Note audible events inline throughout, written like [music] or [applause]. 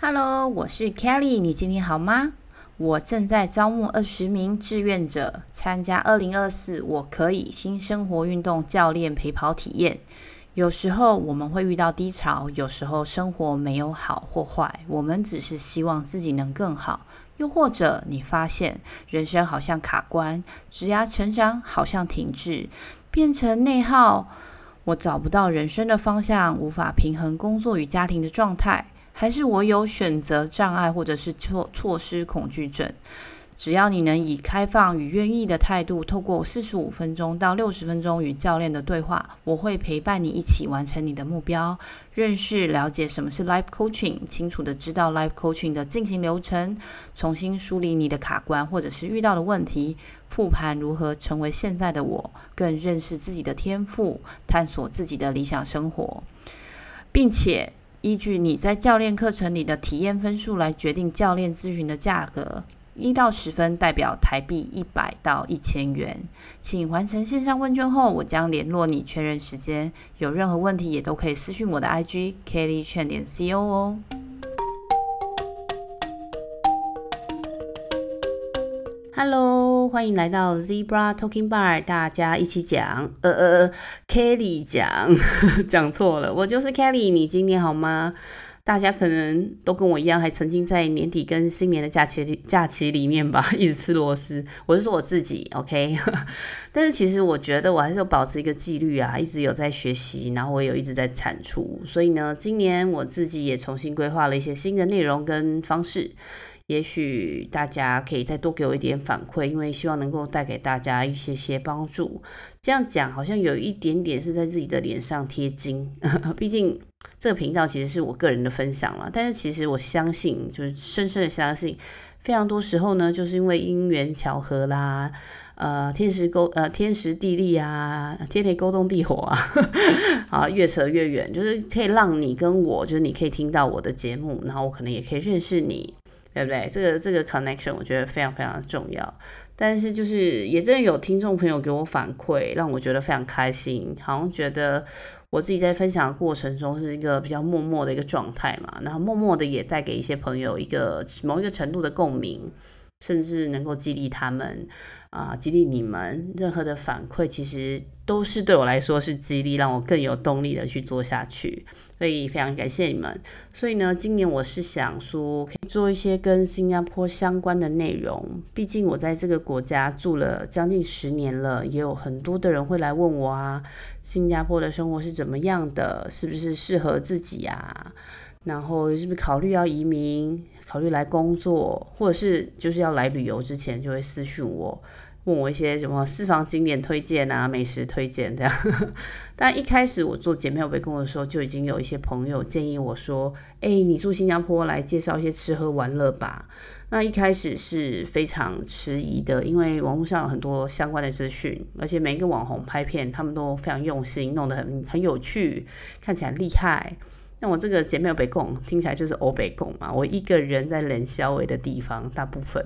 Hello，我是 Kelly，你今天好吗？我正在招募二十名志愿者参加二零二四我可以新生活运动教练陪跑体验。有时候我们会遇到低潮，有时候生活没有好或坏，我们只是希望自己能更好。又或者你发现人生好像卡关，职涯成长好像停滞，变成内耗，我找不到人生的方向，无法平衡工作与家庭的状态。还是我有选择障碍，或者是错措施恐惧症？只要你能以开放与愿意的态度，透过四十五分钟到六十分钟与教练的对话，我会陪伴你一起完成你的目标，认识了解什么是 Life Coaching，清楚地知道 Life Coaching 的进行流程，重新梳理你的卡关或者是遇到的问题，复盘如何成为现在的我，更认识自己的天赋，探索自己的理想生活，并且。依据你在教练课程里的体验分数来决定教练咨询的价格，一到十分代表台币一百到一千元。请完成线上问卷后，我将联络你确认时间。有任何问题也都可以私讯我的 IG Kelly Chen 点 CO 哦。Hello，欢迎来到 Zebra Talking Bar，大家一起讲。呃呃，Kelly 讲，[laughs] 讲错了，我就是 Kelly。你今年好吗？大家可能都跟我一样，还曾经在年底跟新年的假期假期里面吧，[laughs] 一直吃螺丝。我是说我自己，OK。[laughs] 但是其实我觉得我还是有保持一个纪律啊，一直有在学习，然后我有一直在产出。所以呢，今年我自己也重新规划了一些新的内容跟方式。也许大家可以再多给我一点反馈，因为希望能够带给大家一些些帮助。这样讲好像有一点点是在自己的脸上贴金，[laughs] 毕竟这个频道其实是我个人的分享了。但是其实我相信，就是深深的相信，非常多时候呢，就是因为因缘巧合啦，呃，天时勾呃天时地利啊，天雷勾动地火啊，[laughs] 啊，越扯越远，就是可以让你跟我，就是你可以听到我的节目，然后我可能也可以认识你。对不对？这个这个 connection 我觉得非常非常的重要。但是就是也真的有听众朋友给我反馈，让我觉得非常开心，好像觉得我自己在分享的过程中是一个比较默默的一个状态嘛，然后默默的也带给一些朋友一个某一个程度的共鸣，甚至能够激励他们啊、激励你们。任何的反馈其实都是对我来说是激励，让我更有动力的去做下去。所以非常感谢你们。所以呢，今年我是想说，可以做一些跟新加坡相关的内容。毕竟我在这个国家住了将近十年了，也有很多的人会来问我啊，新加坡的生活是怎么样的，是不是适合自己啊？然后是不是考虑要移民，考虑来工作，或者是就是要来旅游之前就会私讯我。问我一些什么私房景点推荐啊，美食推荐这样。[laughs] 但一开始我做姐妹有被跟我说，就已经有一些朋友建议我说：“哎，你住新加坡，来介绍一些吃喝玩乐吧。”那一开始是非常迟疑的，因为网络上有很多相关的资讯，而且每一个网红拍片，他们都非常用心，弄得很很有趣，看起来厉害。那我这个姐妹有被供，听起来就是欧北共嘛。我一个人在冷消微的地方，大部分。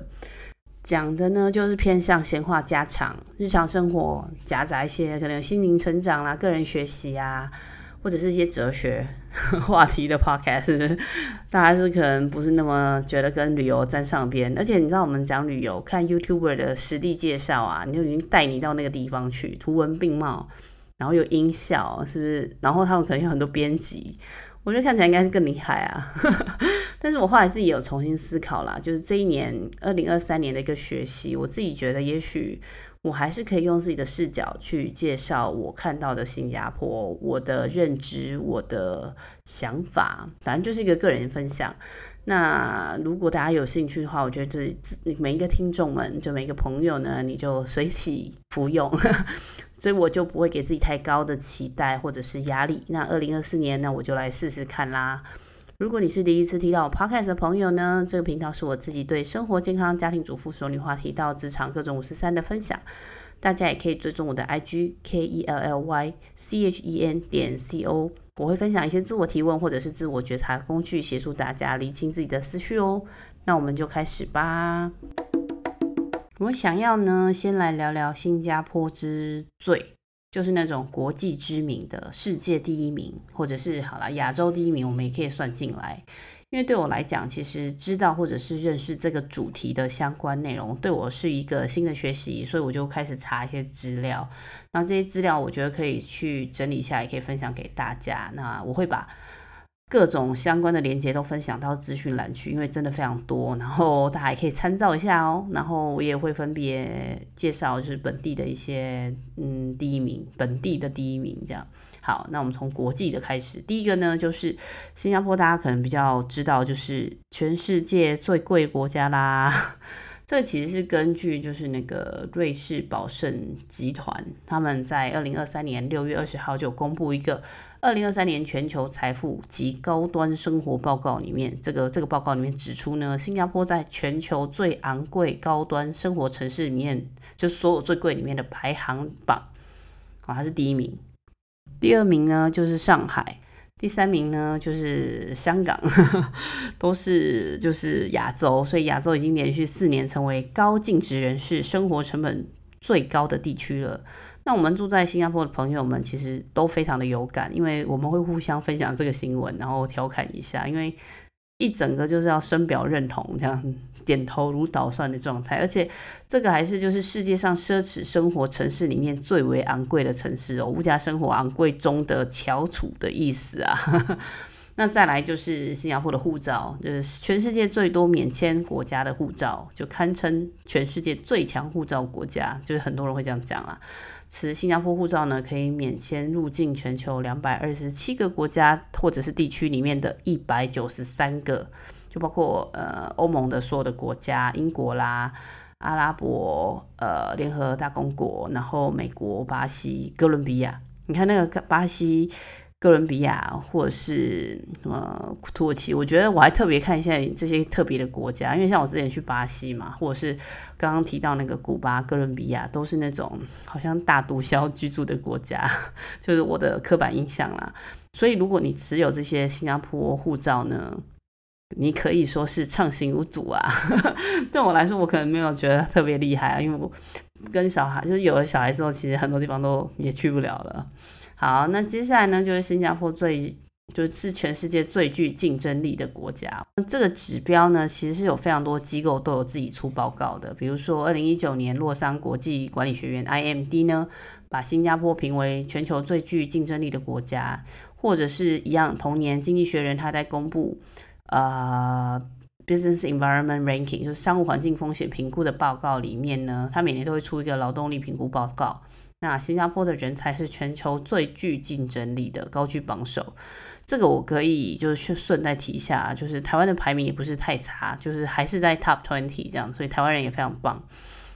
讲的呢，就是偏向闲话家常、日常生活，夹杂一些可能有心灵成长啦、个人学习啊，或者是一些哲学 [laughs] 话题的 podcast，[laughs] 大家是可能不是那么觉得跟旅游沾上边，而且你知道我们讲旅游，看 YouTuber 的实地介绍啊，你就已经带你到那个地方去，图文并茂，然后有音效，是不是？然后他们可能有很多编辑。我觉得看起来应该是更厉害啊，[laughs] 但是我后来自己有重新思考啦，就是这一年二零二三年的一个学习，我自己觉得也许我还是可以用自己的视角去介绍我看到的新加坡，我的认知，我的想法，反正就是一个个人分享。那如果大家有兴趣的话，我觉得这每一个听众们，就每一个朋友呢，你就随喜服用。所以我就不会给自己太高的期待或者是压力。那二零二四年呢，我就来试试看啦。如果你是第一次听到我 Podcast 的朋友呢，这个频道是我自己对生活、健康、家庭主妇、熟女话题到职场各种五十三的分享。大家也可以追踪我的 IG K E L L Y C H E N 点 C O，我会分享一些自我提问或者是自我觉察工具，协助大家厘清自己的思绪哦。那我们就开始吧。我想要呢，先来聊聊新加坡之最，就是那种国际知名的世界第一名，或者是好啦，亚洲第一名，我们也可以算进来。因为对我来讲，其实知道或者是认识这个主题的相关内容，对我是一个新的学习，所以我就开始查一些资料。那这些资料，我觉得可以去整理一下，也可以分享给大家。那我会把各种相关的连接都分享到资讯栏去，因为真的非常多，然后大家也可以参照一下哦。然后我也会分别介绍，就是本地的一些嗯第一名，本地的第一名这样。好，那我们从国际的开始，第一个呢就是新加坡，大家可能比较知道，就是全世界最贵国家啦。这其实是根据就是那个瑞士宝盛集团，他们在二零二三年六月二十号就公布一个二零二三年全球财富及高端生活报告里面，这个这个报告里面指出呢，新加坡在全球最昂贵高端生活城市里面，就所有最贵里面的排行榜啊，它是第一名，第二名呢就是上海。第三名呢，就是香港，[laughs] 都是就是亚洲，所以亚洲已经连续四年成为高净值人士生活成本最高的地区了。那我们住在新加坡的朋友们其实都非常的有感，因为我们会互相分享这个新闻，然后调侃一下，因为一整个就是要深表认同这样。点头如捣蒜的状态，而且这个还是就是世界上奢侈生活城市里面最为昂贵的城市哦，物价生活昂贵中的翘楚的意思啊。[laughs] 那再来就是新加坡的护照，就是全世界最多免签国家的护照，就堪称全世界最强护照国家，就是很多人会这样讲啦。持新加坡护照呢，可以免签入境全球两百二十七个国家或者是地区里面的一百九十三个。就包括呃欧盟的所有的国家，英国啦、阿拉伯呃联合大公国，然后美国、巴西、哥伦比亚。你看那个巴西、哥伦比亚，或者是什么土耳其，我觉得我还特别看一下这些特别的国家，因为像我之前去巴西嘛，或者是刚刚提到那个古巴、哥伦比亚，都是那种好像大毒枭居住的国家，[laughs] 就是我的刻板印象啦。所以如果你持有这些新加坡护照呢，你可以说是畅行无阻啊，[laughs] 对我来说，我可能没有觉得特别厉害啊，因为我跟小孩就是有了小孩之后，其实很多地方都也去不了了。好，那接下来呢，就是新加坡最就是全世界最具竞争力的国家。那这个指标呢，其实是有非常多机构都有自己出报告的，比如说二零一九年洛桑国际管理学院 IMD 呢，把新加坡评为全球最具竞争力的国家，或者是一样，同年经济学人他在公布。呃、，Business Environment Ranking 就是商务环境风险评估的报告里面呢，它每年都会出一个劳动力评估报告。那新加坡的人才是全球最具竞争力的，高居榜首。这个我可以就是顺带提一下，就是台湾的排名也不是太差，就是还是在 Top Twenty 这样，所以台湾人也非常棒。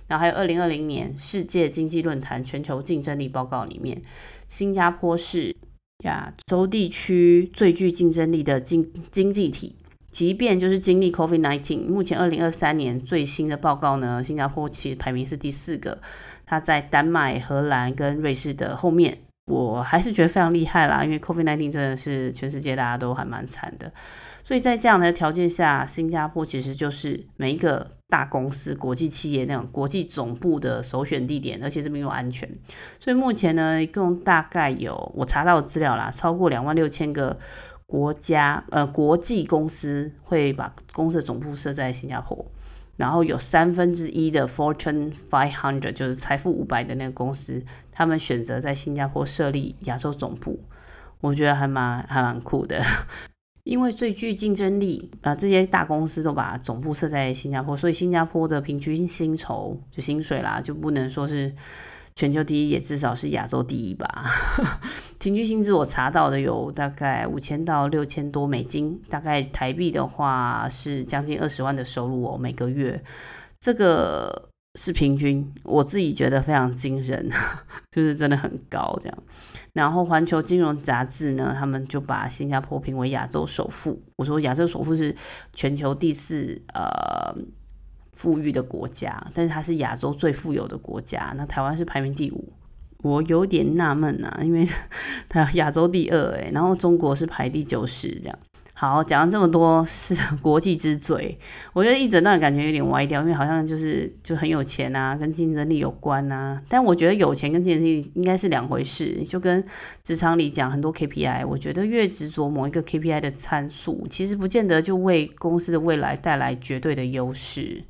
然后还有二零二零年世界经济论坛全球竞争力报告里面，新加坡是亚洲地区最具竞争力的经经济体。即便就是经历 COVID-19，目前二零二三年最新的报告呢，新加坡其实排名是第四个，它在丹麦、荷兰跟瑞士的后面，我还是觉得非常厉害啦，因为 COVID-19 真的是全世界大家都还蛮惨的，所以在这样的条件下，新加坡其实就是每一个大公司、国际企业那种国际总部的首选地点，而且这边又安全，所以目前呢，一共大概有我查到的资料啦，超过两万六千个。国家呃，国际公司会把公司的总部设在新加坡，然后有三分之一的 Fortune 500就是财富五百的那个公司，他们选择在新加坡设立亚洲总部，我觉得还蛮还蛮酷的，[laughs] 因为最具竞争力啊、这些大公司都把总部设在新加坡，所以新加坡的平均薪酬就薪水啦，就不能说是。全球第一也至少是亚洲第一吧。[laughs] 平均薪资我查到的有大概五千到六千多美金，大概台币的话是将近二十万的收入哦，每个月。这个是平均，我自己觉得非常惊人，[laughs] 就是真的很高这样。然后环球金融杂志呢，他们就把新加坡评为亚洲首富。我说亚洲首富是全球第四，呃。富裕的国家，但是它是亚洲最富有的国家。那台湾是排名第五，我有点纳闷啊，因为 [laughs] 它亚洲第二诶，然后中国是排第九十这样。好，讲了这么多是国际之最，我觉得一整段感觉有点歪掉，因为好像就是就很有钱啊，跟竞争力有关啊。但我觉得有钱跟竞争力应该是两回事，就跟职场里讲很多 KPI，我觉得越执着某一个 KPI 的参数，其实不见得就为公司的未来带来绝对的优势。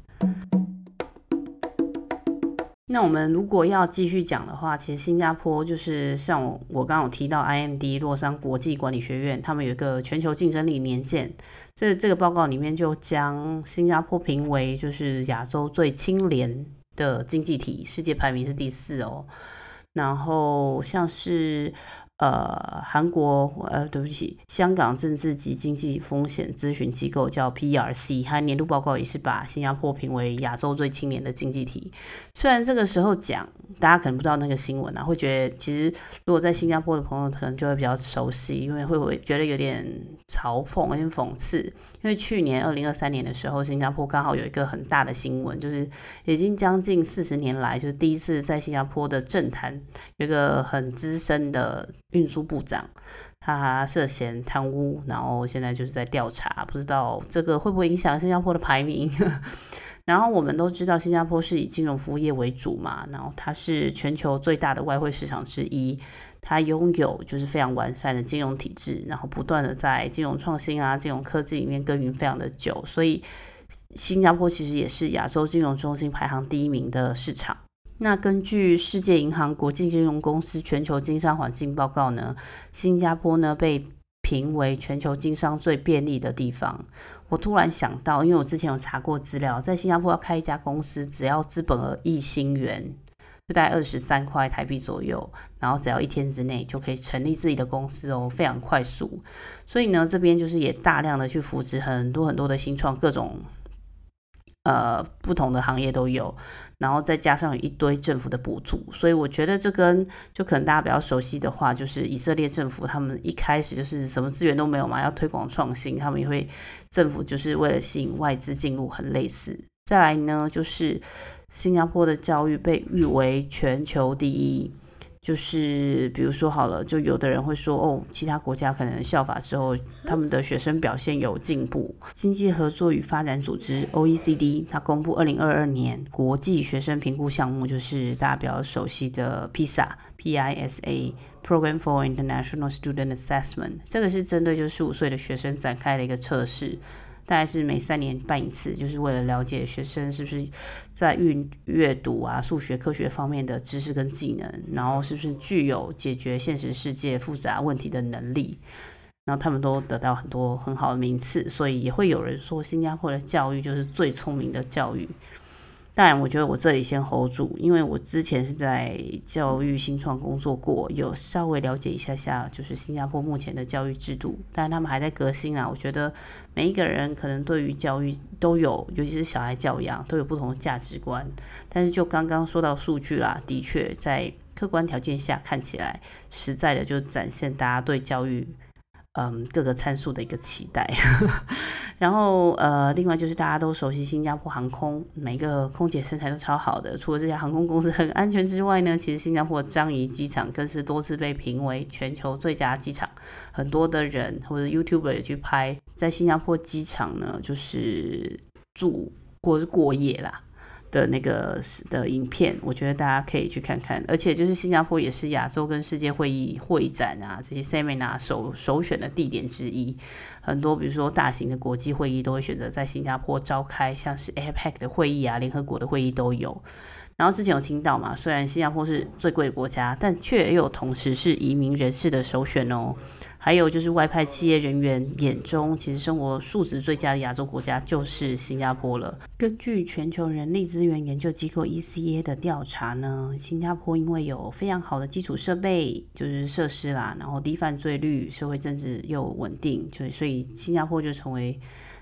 那我们如果要继续讲的话，其实新加坡就是像我我刚刚有提到 IMD 洛桑国际管理学院，他们有一个全球竞争力年鉴，这这个报告里面就将新加坡评为就是亚洲最清廉的经济体，世界排名是第四哦。然后像是。呃，韩国呃，对不起，香港政治及经济风险咨询机构叫 PRC，它年度报告也是把新加坡评为亚洲最青年的经济体。虽然这个时候讲，大家可能不知道那个新闻啊，会觉得其实如果在新加坡的朋友可能就会比较熟悉，因为会不会觉得有点嘲讽、有点讽刺。因为去年二零二三年的时候，新加坡刚好有一个很大的新闻，就是已经将近四十年来，就是第一次在新加坡的政坛有一个很资深的。运输部长，他涉嫌贪污，然后现在就是在调查，不知道这个会不会影响新加坡的排名。[laughs] 然后我们都知道，新加坡是以金融服务业为主嘛，然后它是全球最大的外汇市场之一，它拥有就是非常完善的金融体制，然后不断的在金融创新啊、金融科技里面耕耘非常的久，所以新加坡其实也是亚洲金融中心排行第一名的市场。那根据世界银行国际金融公司全球经商环境报告呢，新加坡呢被评为全球经商最便利的地方。我突然想到，因为我之前有查过资料，在新加坡要开一家公司，只要资本额一新元，就大概二十三块台币左右，然后只要一天之内就可以成立自己的公司哦，非常快速。所以呢，这边就是也大量的去扶持很多很多的新创各种。呃，不同的行业都有，然后再加上有一堆政府的补助，所以我觉得这跟就可能大家比较熟悉的话，就是以色列政府他们一开始就是什么资源都没有嘛，要推广创新，他们也会政府就是为了吸引外资进入，很类似。再来呢，就是新加坡的教育被誉为全球第一。就是比如说好了，就有的人会说哦，其他国家可能效法之后，他们的学生表现有进步。经济合作与发展组织 （OECD） 它公布二零二二年国际学生评估项目，就是大家比较熟悉的 PISA（P-I-S-A）（Program for International Student Assessment）。这个是针对就十五岁的学生展开的一个测试。大概是每三年办一次，就是为了了解学生是不是在运阅读啊、数学、科学方面的知识跟技能，然后是不是具有解决现实世界复杂问题的能力，然后他们都得到很多很好的名次，所以也会有人说新加坡的教育就是最聪明的教育。当然，我觉得我这里先 hold 住，因为我之前是在教育新创工作过，有稍微了解一下下，就是新加坡目前的教育制度。但他们还在革新啊，我觉得每一个人可能对于教育都有，尤其是小孩教养，都有不同的价值观。但是就刚刚说到数据啦，的确在客观条件下看起来，实在的就展现大家对教育。嗯，各个参数的一个期待，[laughs] 然后呃，另外就是大家都熟悉新加坡航空，每个空姐身材都超好的。除了这家航空公司很安全之外呢，其实新加坡樟宜机场更是多次被评为全球最佳机场。很多的人或者 YouTuber 也去拍在新加坡机场呢，就是住或是过夜啦。的那个的影片，我觉得大家可以去看看。而且就是新加坡也是亚洲跟世界会议会展啊，这些 seminar 首首选的地点之一。很多比如说大型的国际会议都会选择在新加坡召开，像是 APEC 的会议啊，联合国的会议都有。然后之前有听到嘛，虽然新加坡是最贵的国家，但却也有同时是移民人士的首选哦。还有就是外派企业人员眼中，其实生活素质最佳的亚洲国家就是新加坡了。根据全球人力资源研究机构 ECA 的调查呢，新加坡因为有非常好的基础设备，就是设施啦，然后低犯罪率，社会政治又稳定，就所以新加坡就成为。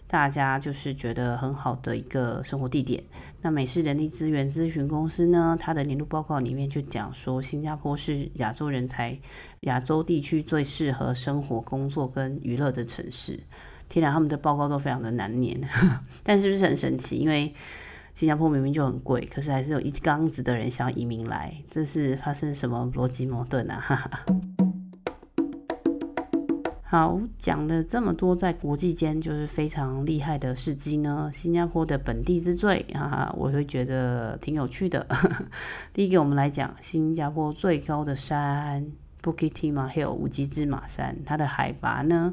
大家就是觉得很好的一个生活地点。那美式人力资源咨询公司呢，它的年度报告里面就讲说，新加坡是亚洲人才、亚洲地区最适合生活、工作跟娱乐的城市。天哪，他们的报告都非常的难念，[laughs] 但是不是很神奇？因为新加坡明明就很贵，可是还是有一缸子的人想要移民来，这是发生什么逻辑矛盾啊？哈 [laughs] 哈好，讲了这么多，在国际间就是非常厉害的事迹呢。新加坡的本地之最啊，我会觉得挺有趣的。[laughs] 第一个，我们来讲新加坡最高的山 Bukit Timah Hill 五级芝马山，它的海拔呢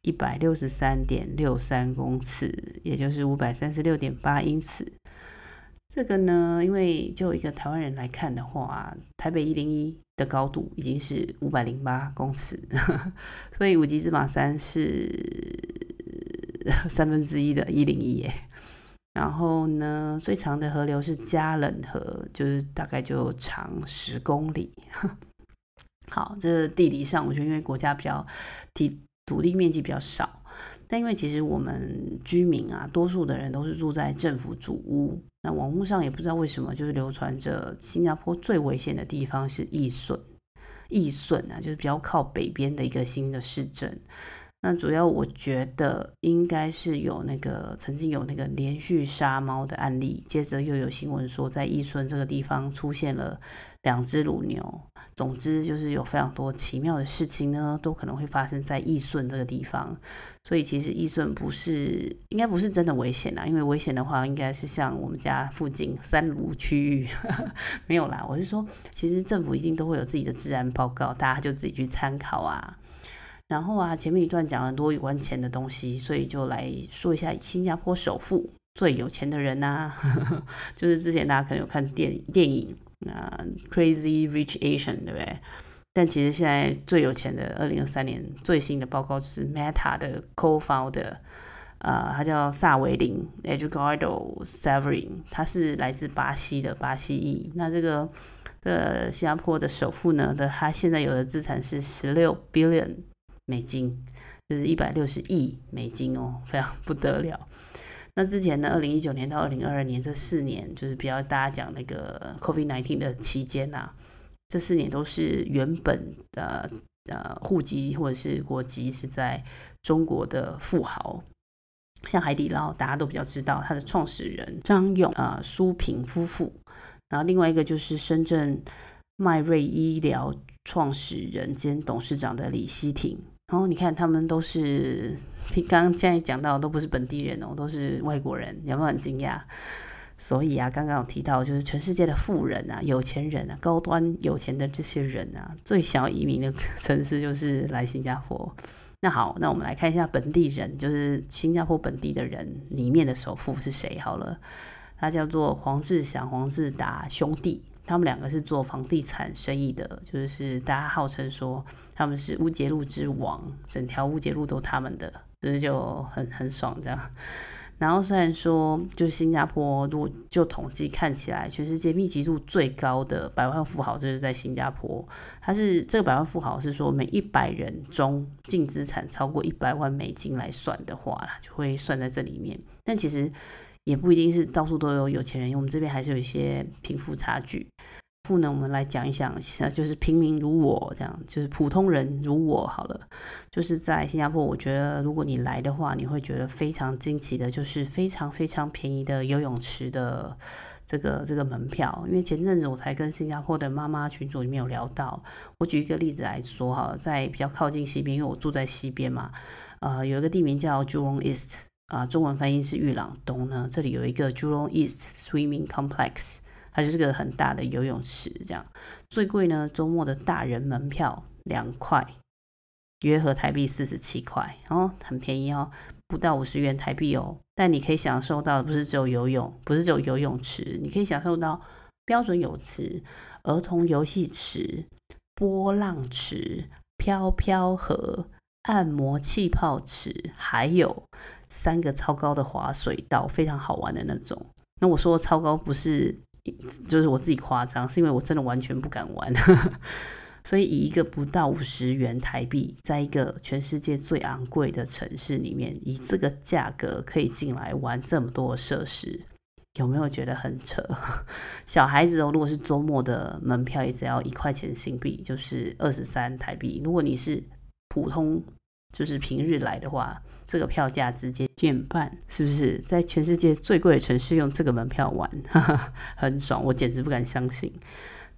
一百六十三点六三公尺，也就是五百三十六点八英尺。这个呢，因为就一个台湾人来看的话，台北一零一。的高度已经是五百零八公尺，[laughs] 所以五级芝马山是三分之一的一零一耶。然后呢，最长的河流是加冷河，就是大概就长十公里。[laughs] 好，这地理上我觉得因为国家比较地土地面积比较少，但因为其实我们居民啊，多数的人都是住在政府主屋。那网络上也不知道为什么，就是流传着新加坡最危险的地方是易顺，易顺啊，就是比较靠北边的一个新的市镇。那主要我觉得应该是有那个曾经有那个连续杀猫的案例，接着又有新闻说在义顺这个地方出现了两只乳牛。总之就是有非常多奇妙的事情呢，都可能会发生在义顺这个地方。所以其实义顺不是应该不是真的危险啦，因为危险的话应该是像我们家附近三芦区域 [laughs] 没有啦。我是说，其实政府一定都会有自己的治安报告，大家就自己去参考啊。然后啊，前面一段讲了很多有关钱的东西，所以就来说一下新加坡首富最有钱的人呐、啊，[laughs] 就是之前大家可能有看电电影啊，《Crazy Rich Asian》，对不对？但其实现在最有钱的，二零二三年最新的报告是 Meta 的 Co-founder，呃，他叫萨维林 Eduardo Saverin，他是来自巴西的巴西裔。那这个呃，新加坡的首富呢的，他现在有的资产是十六 billion。美金就是一百六十亿美金哦，[laughs] 非常不得了。那之前呢，二零一九年到二零二二年这四年，就是比较大家讲那个 COVID-19 的期间呐、啊，这四年都是原本的呃户籍或者是国籍是在中国的富豪，像海底捞，大家都比较知道他的创始人张勇啊、呃、苏平夫妇，然后另外一个就是深圳迈瑞医疗创始人兼董事长的李希廷。然后你看，他们都是，刚刚现在讲到都不是本地人哦，都是外国人，有没有很惊讶？所以啊，刚刚有提到，就是全世界的富人啊、有钱人啊、高端有钱的这些人啊，最想要移民的 [laughs] 城市就是来新加坡。那好，那我们来看一下本地人，就是新加坡本地的人里面的首富是谁？好了，他叫做黄志祥、黄志达兄弟。他们两个是做房地产生意的，就是大家号称说他们是乌节路之王，整条乌节路都他们的，所以就很很爽这样。然后虽然说，就新加坡，如果就统计看起来，全世界密集度最高的百万富豪就是在新加坡。他是这个百万富豪是说每一百人中净资产超过一百万美金来算的话，就会算在这里面。但其实。也不一定是到处都有有钱人，因为我们这边还是有一些贫富差距。富呢，我们来讲一讲，就是平民如我这样，就是普通人如我好了。就是在新加坡，我觉得如果你来的话，你会觉得非常惊奇的，就是非常非常便宜的游泳池的这个这个门票。因为前阵子我才跟新加坡的妈妈群组里面有聊到，我举一个例子来说哈，在比较靠近西边，因为我住在西边嘛，呃，有一个地名叫 Jurong East。啊，中文翻译是裕廊东呢。这里有一个 Jurong East Swimming Complex，它就是个很大的游泳池。这样最贵呢，周末的大人门票两块，约合台币四十七块，哦，很便宜哦，不到五十元台币哦。但你可以享受到的不是只有游泳，不是只有游泳池，你可以享受到标准泳池、儿童游戏池、波浪池、飘飘河。按摩气泡池，还有三个超高的滑水道，非常好玩的那种。那我说超高不是，就是我自己夸张，是因为我真的完全不敢玩。[laughs] 所以以一个不到五十元台币，在一个全世界最昂贵的城市里面，以这个价格可以进来玩这么多设施，有没有觉得很扯？[laughs] 小孩子哦，如果是周末的门票，也只要一块钱新币，就是二十三台币。如果你是普通就是平日来的话，这个票价直接减半，是不是？在全世界最贵的城市用这个门票玩，哈哈，很爽，我简直不敢相信。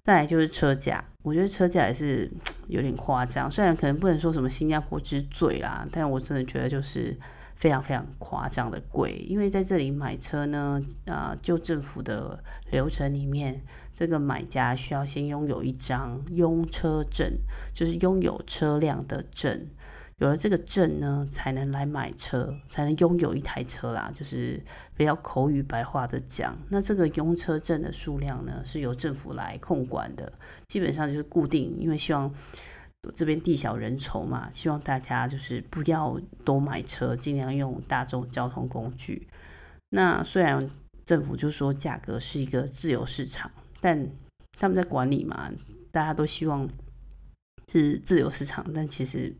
再来就是车价，我觉得车价也是 [tsk] 有点夸张。虽然可能不能说什么新加坡之最啦，但我真的觉得就是非常非常夸张的贵。因为在这里买车呢，啊、就政府的流程里面，这个买家需要先拥有一张拥车证，就是拥有车辆的证。有了这个证呢，才能来买车，才能拥有一台车啦。就是比较口语白话的讲，那这个拥车证的数量呢，是由政府来控管的，基本上就是固定。因为希望这边地小人稠嘛，希望大家就是不要多买车，尽量用大众交通工具。那虽然政府就说价格是一个自由市场，但他们在管理嘛，大家都希望是自由市场，但其实。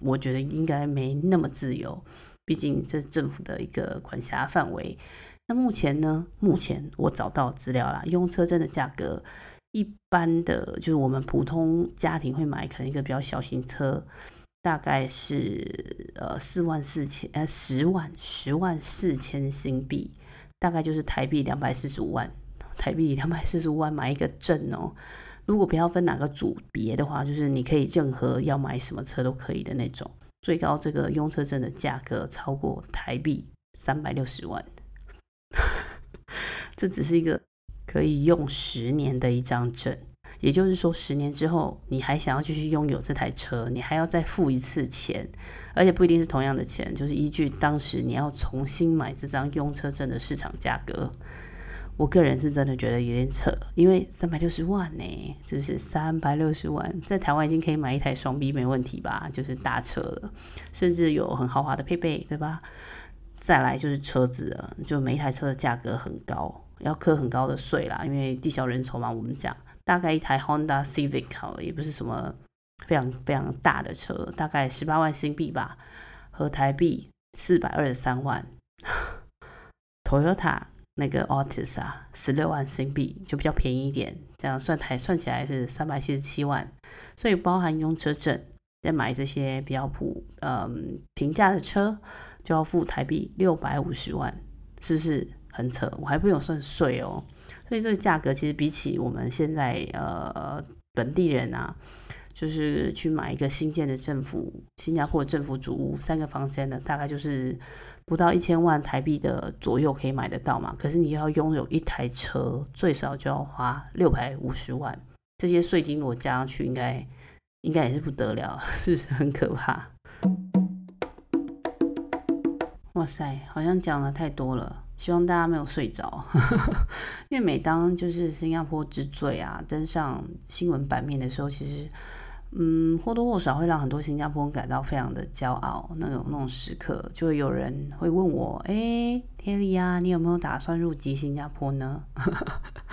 我觉得应该没那么自由，毕竟这是政府的一个管辖范围。那目前呢？目前我找到资料啦，用车证的价格，一般的就是我们普通家庭会买，可能一个比较小型车，大概是呃四万四千呃十万十万四千新币，大概就是台币两百四十五万，台币两百四十五万买一个证哦。如果不要分哪个组别的话，就是你可以任何要买什么车都可以的那种。最高这个用车证的价格超过台币三百六十万，[laughs] 这只是一个可以用十年的一张证。也就是说，十年之后你还想要继续拥有这台车，你还要再付一次钱，而且不一定是同样的钱，就是依据当时你要重新买这张用车证的市场价格。我个人是真的觉得有点扯，因为三百六十万呢，是不是三百六十万，在台湾已经可以买一台双 B 没问题吧？就是大车了，甚至有很豪华的配备，对吧？再来就是车子了，就每一台车的价格很高，要课很高的税啦，因为地小人稠嘛。我们讲大概一台 Honda Civic 好了，也不是什么非常非常大的车，大概十八万新币吧，合台币四百二十三万，Toyota。那个 Altis 啊，十六万新币就比较便宜一点，这样算台算起来是三百七十七万，所以包含用车证，再买这些比较普嗯平价的车，就要付台币六百五十万，是不是很扯？我还不用算税哦，所以这个价格其实比起我们现在呃本地人啊，就是去买一个新建的政府新加坡政府主屋三个房间的，大概就是。不到一千万台币的左右可以买得到嘛？可是你要拥有一台车，最少就要花六百五十万。这些税金我加上去应，该应该也是不得了，是 [laughs] 不是很可怕？哇塞，好像讲了太多了，希望大家没有睡着。[laughs] 因为每当就是新加坡之最啊登上新闻版面的时候，其实。嗯，或多或少会让很多新加坡人感到非常的骄傲。那种那种时刻，就会有人会问我：“哎，Kelly 啊，你有没有打算入籍新加坡呢？”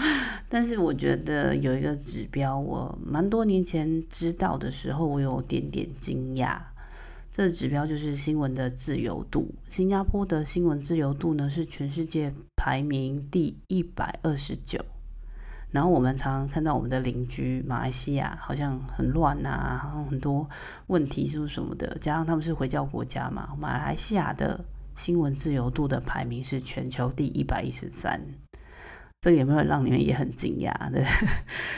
[laughs] 但是我觉得有一个指标，我蛮多年前知道的时候，我有点点惊讶。这指标就是新闻的自由度。新加坡的新闻自由度呢，是全世界排名第一百二十九。然后我们常常看到我们的邻居马来西亚好像很乱呐、啊，然后很多问题是不是什么的？加上他们是回教国家嘛，马来西亚的新闻自由度的排名是全球第一百一十三，这个有没有让你们也很惊讶？[laughs] 对，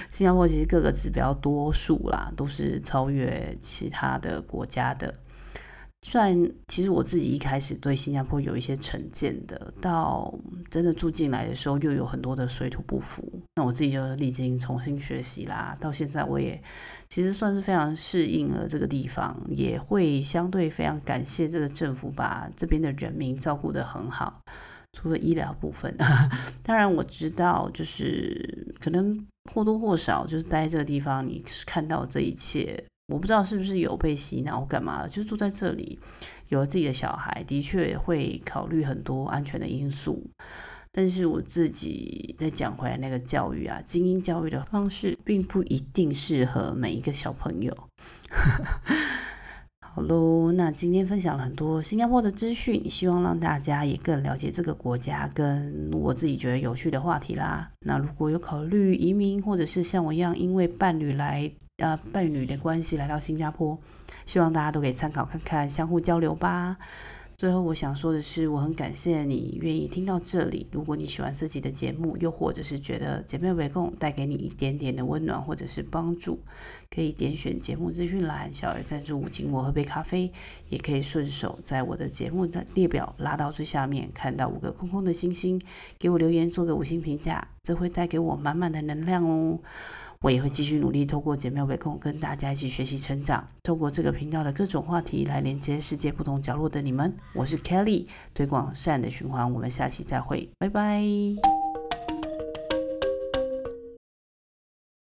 新加坡其实各个指标多数啦都是超越其他的国家的。虽然其实我自己一开始对新加坡有一些成见的，到真的住进来的时候，又有很多的水土不服。那我自己就历经重新学习啦，到现在我也其实算是非常适应了这个地方，也会相对非常感谢这个政府把这边的人民照顾得很好。除了医疗部分，[laughs] 当然我知道，就是可能或多或少就是待在这个地方，你是看到这一切。我不知道是不是有被洗脑干嘛，就住在这里，有了自己的小孩，的确会考虑很多安全的因素。但是我自己再讲回来，那个教育啊，精英教育的方式，并不一定适合每一个小朋友。好喽，那今天分享了很多新加坡的资讯，希望让大家也更了解这个国家，跟我自己觉得有趣的话题啦。那如果有考虑移民，或者是像我一样因为伴侣来。呃，伴侣的关系来到新加坡，希望大家都可以参考看看，相互交流吧。最后，我想说的是，我很感谢你愿意听到这里。如果你喜欢自己的节目，又或者是觉得姐妹围共带给你一点点的温暖或者是帮助，可以点选节目资讯栏小额赞助五，请我喝杯咖啡，也可以顺手在我的节目的列表拉到最下面，看到五个空空的星星，给我留言做个五星评价，这会带给我满满的能量哦。我也会继续努力，透过姐妹围控跟大家一起学习成长，透过这个频道的各种话题来连接世界不同角落的你们。我是 Kelly，推广善的循环，我们下期再会，拜拜。